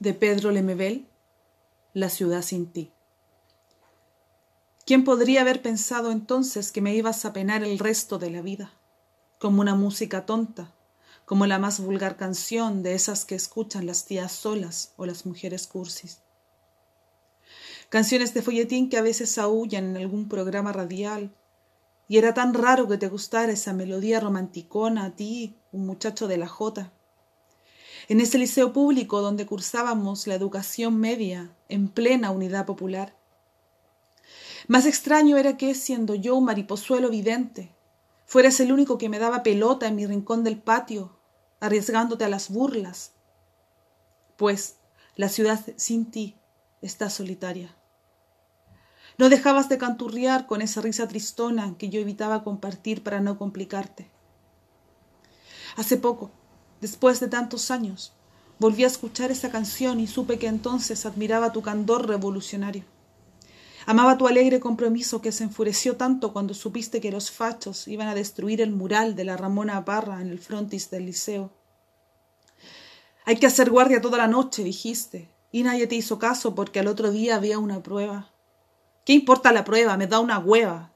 de Pedro Lemebel, La ciudad sin ti. ¿Quién podría haber pensado entonces que me ibas a penar el resto de la vida? Como una música tonta, como la más vulgar canción de esas que escuchan las tías solas o las mujeres cursis. Canciones de folletín que a veces aullan en algún programa radial, y era tan raro que te gustara esa melodía romanticona a ti, un muchacho de la jota en ese liceo público donde cursábamos la educación media en plena unidad popular. Más extraño era que, siendo yo un mariposuelo vidente, fueras el único que me daba pelota en mi rincón del patio, arriesgándote a las burlas. Pues la ciudad sin ti está solitaria. No dejabas de canturriar con esa risa tristona que yo evitaba compartir para no complicarte. Hace poco, después de tantos años, volví a escuchar esa canción y supe que entonces admiraba tu candor revolucionario. Amaba tu alegre compromiso que se enfureció tanto cuando supiste que los fachos iban a destruir el mural de la Ramona Parra en el frontis del liceo. Hay que hacer guardia toda la noche, dijiste, y nadie te hizo caso porque al otro día había una prueba. ¿Qué importa la prueba? Me da una hueva.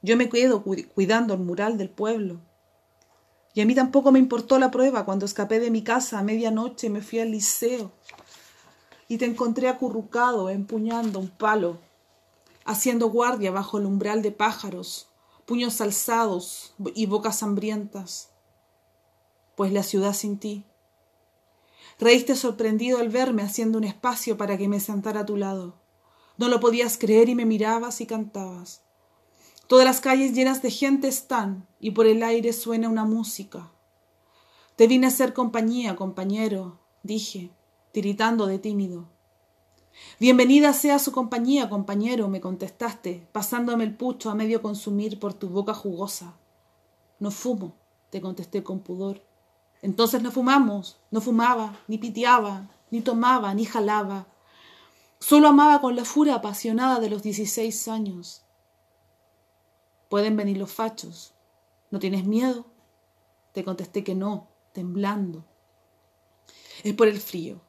Yo me quedo cuidando el mural del pueblo. Y a mí tampoco me importó la prueba cuando escapé de mi casa a medianoche me fui al liceo. Y te encontré acurrucado, empuñando un palo, haciendo guardia bajo el umbral de pájaros, puños alzados y bocas hambrientas. Pues la ciudad sin ti. Reíste sorprendido al verme haciendo un espacio para que me sentara a tu lado. No lo podías creer y me mirabas y cantabas. Todas las calles llenas de gente están y por el aire suena una música. Te vine a hacer compañía, compañero, dije, tiritando de tímido. Bienvenida sea su compañía, compañero, me contestaste, pasándome el pucho a medio consumir por tu boca jugosa. No fumo, te contesté con pudor. Entonces no fumamos, no fumaba, ni piteaba, ni tomaba, ni jalaba. Solo amaba con la furia apasionada de los dieciséis años. Pueden venir los fachos. ¿No tienes miedo? Te contesté que no, temblando. Es por el frío.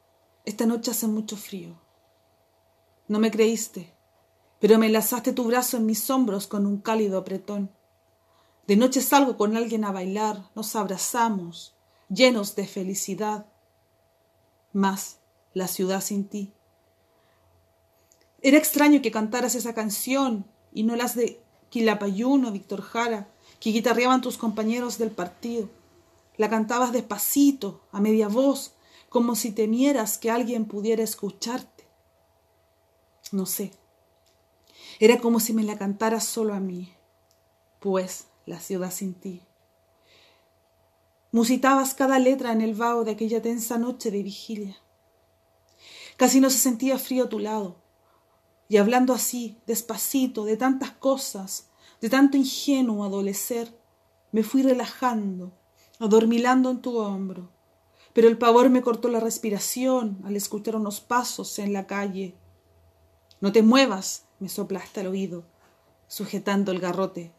Esta noche hace mucho frío. No me creíste, pero me enlazaste tu brazo en mis hombros con un cálido apretón. De noche salgo con alguien a bailar, nos abrazamos, llenos de felicidad. Más la ciudad sin ti. Era extraño que cantaras esa canción y no las de Quilapayuno, Víctor Jara, que guitarreaban tus compañeros del partido. La cantabas despacito, a media voz, como si temieras que alguien pudiera escucharte. No sé. Era como si me la cantaras solo a mí, pues la ciudad sin ti. Musitabas cada letra en el vaho de aquella tensa noche de vigilia. Casi no se sentía frío a tu lado, y hablando así, despacito, de tantas cosas, de tanto ingenuo adolecer, me fui relajando, adormilando en tu hombro. Pero el pavor me cortó la respiración al escuchar unos pasos en la calle. No te muevas, me soplaste al oído, sujetando el garrote.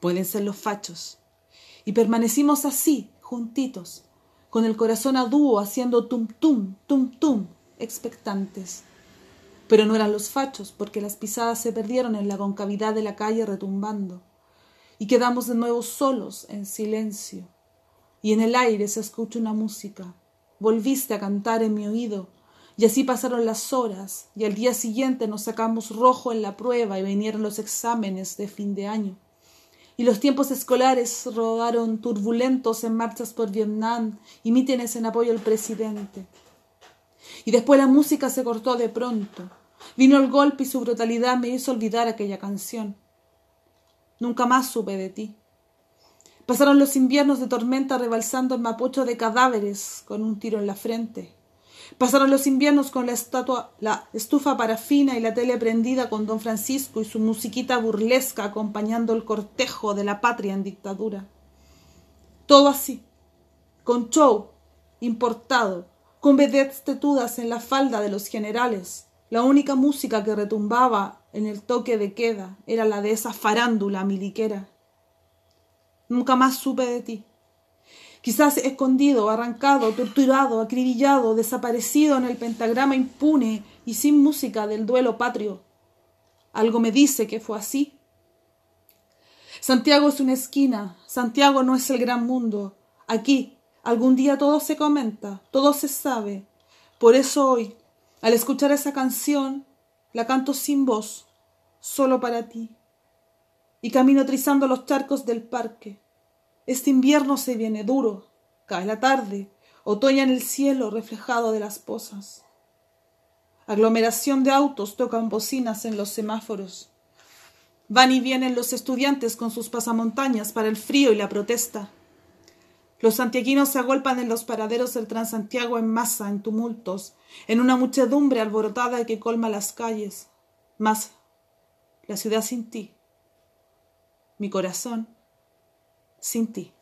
Pueden ser los fachos. Y permanecimos así, juntitos, con el corazón a dúo haciendo tum tum, tum tum, expectantes. Pero no eran los fachos, porque las pisadas se perdieron en la concavidad de la calle retumbando. Y quedamos de nuevo solos, en silencio. Y en el aire se escucha una música. Volviste a cantar en mi oído. Y así pasaron las horas, y al día siguiente nos sacamos rojo en la prueba y vinieron los exámenes de fin de año. Y los tiempos escolares rodaron turbulentos en marchas por Vietnam y mítines en apoyo al presidente. Y después la música se cortó de pronto. Vino el golpe y su brutalidad me hizo olvidar aquella canción. Nunca más supe de ti. Pasaron los inviernos de tormenta rebalsando el mapocho de cadáveres con un tiro en la frente. Pasaron los inviernos con la estatua, la estufa parafina y la tele prendida con don Francisco y su musiquita burlesca acompañando el cortejo de la patria en dictadura. Todo así, con show importado, con vedettes tetudas en la falda de los generales. La única música que retumbaba en el toque de queda era la de esa farándula miliquera. Nunca más supe de ti. quizás escondido, arrancado, torturado, acribillado, desaparecido en el pentagrama impune y sin música del duelo patrio. Algo me dice que fue así. Santiago es una esquina, Santiago no es el gran mundo. Aquí, algún día todo se comenta, todo se sabe. Por eso hoy, al escuchar esa canción, la canto sin voz, solo para ti. Y camino trizando los charcos del parque. Este invierno se viene duro, cae la tarde, otoña en el cielo reflejado de las pozas. Aglomeración de autos tocan bocinas en los semáforos. Van y vienen los estudiantes con sus pasamontañas para el frío y la protesta. Los santiaguinos se agolpan en los paraderos del Transantiago en masa, en tumultos, en una muchedumbre alborotada que colma las calles. Mas la ciudad sin ti, mi corazón sin ti.